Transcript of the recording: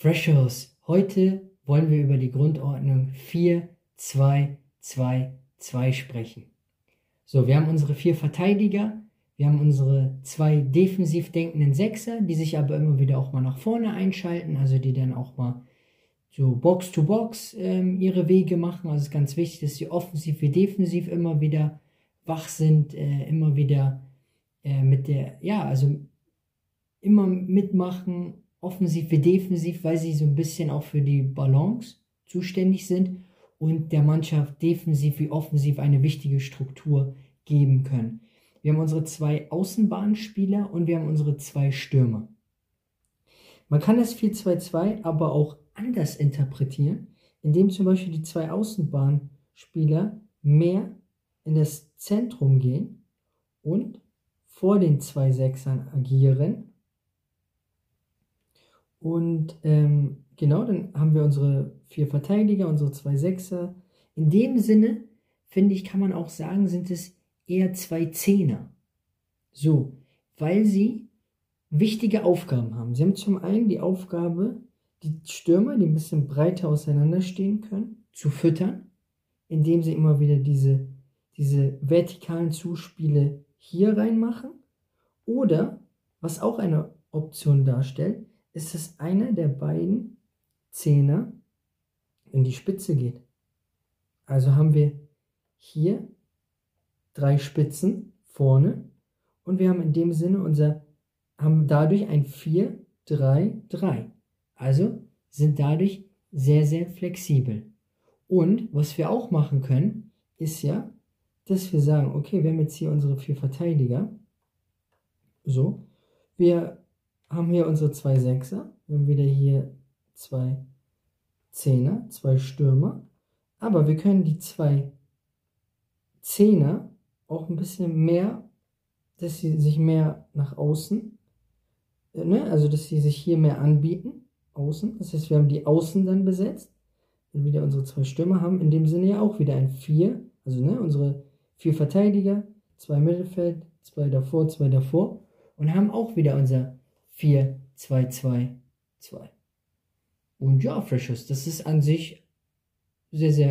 Freshos, heute wollen wir über die Grundordnung 4, 2, 2, 2 sprechen. So, wir haben unsere vier Verteidiger, wir haben unsere zwei defensiv denkenden Sechser, die sich aber immer wieder auch mal nach vorne einschalten, also die dann auch mal so Box to Box ähm, ihre Wege machen. Also es ist ganz wichtig, dass sie offensiv wie defensiv immer wieder wach sind, äh, immer wieder äh, mit der, ja, also immer mitmachen, offensiv wie defensiv, weil sie so ein bisschen auch für die Balance zuständig sind und der Mannschaft defensiv wie offensiv eine wichtige Struktur geben können. Wir haben unsere zwei Außenbahnspieler und wir haben unsere zwei Stürmer. Man kann das 4-2-2 aber auch anders interpretieren, indem zum Beispiel die zwei Außenbahnspieler mehr in das Zentrum gehen und vor den zwei Sechsern agieren und ähm, genau, dann haben wir unsere vier Verteidiger, unsere zwei Sechser. In dem Sinne, finde ich, kann man auch sagen, sind es eher zwei Zehner. So, weil sie wichtige Aufgaben haben. Sie haben zum einen die Aufgabe, die Stürmer, die ein bisschen breiter auseinanderstehen können, zu füttern, indem sie immer wieder diese, diese vertikalen Zuspiele hier reinmachen. Oder, was auch eine Option darstellt, ist es einer der beiden Zähne in die Spitze geht. Also haben wir hier drei Spitzen vorne und wir haben in dem Sinne unser, haben dadurch ein 4, 3, 3. Also sind dadurch sehr, sehr flexibel. Und was wir auch machen können, ist ja, dass wir sagen, okay, wir haben jetzt hier unsere vier Verteidiger. So, wir haben hier unsere zwei Sechser. Wir haben wieder hier zwei Zehner, zwei Stürmer. Aber wir können die zwei Zehner auch ein bisschen mehr, dass sie sich mehr nach außen, äh, ne? also dass sie sich hier mehr anbieten, außen. Das heißt, wir haben die Außen dann besetzt. Wir wieder unsere zwei Stürmer haben, in dem Sinne ja auch wieder ein Vier, also ne, unsere vier Verteidiger, zwei Mittelfeld, zwei davor, zwei davor und haben auch wieder unser 4, 2, 2, 2. Und ja, Freshers, das ist an sich sehr, sehr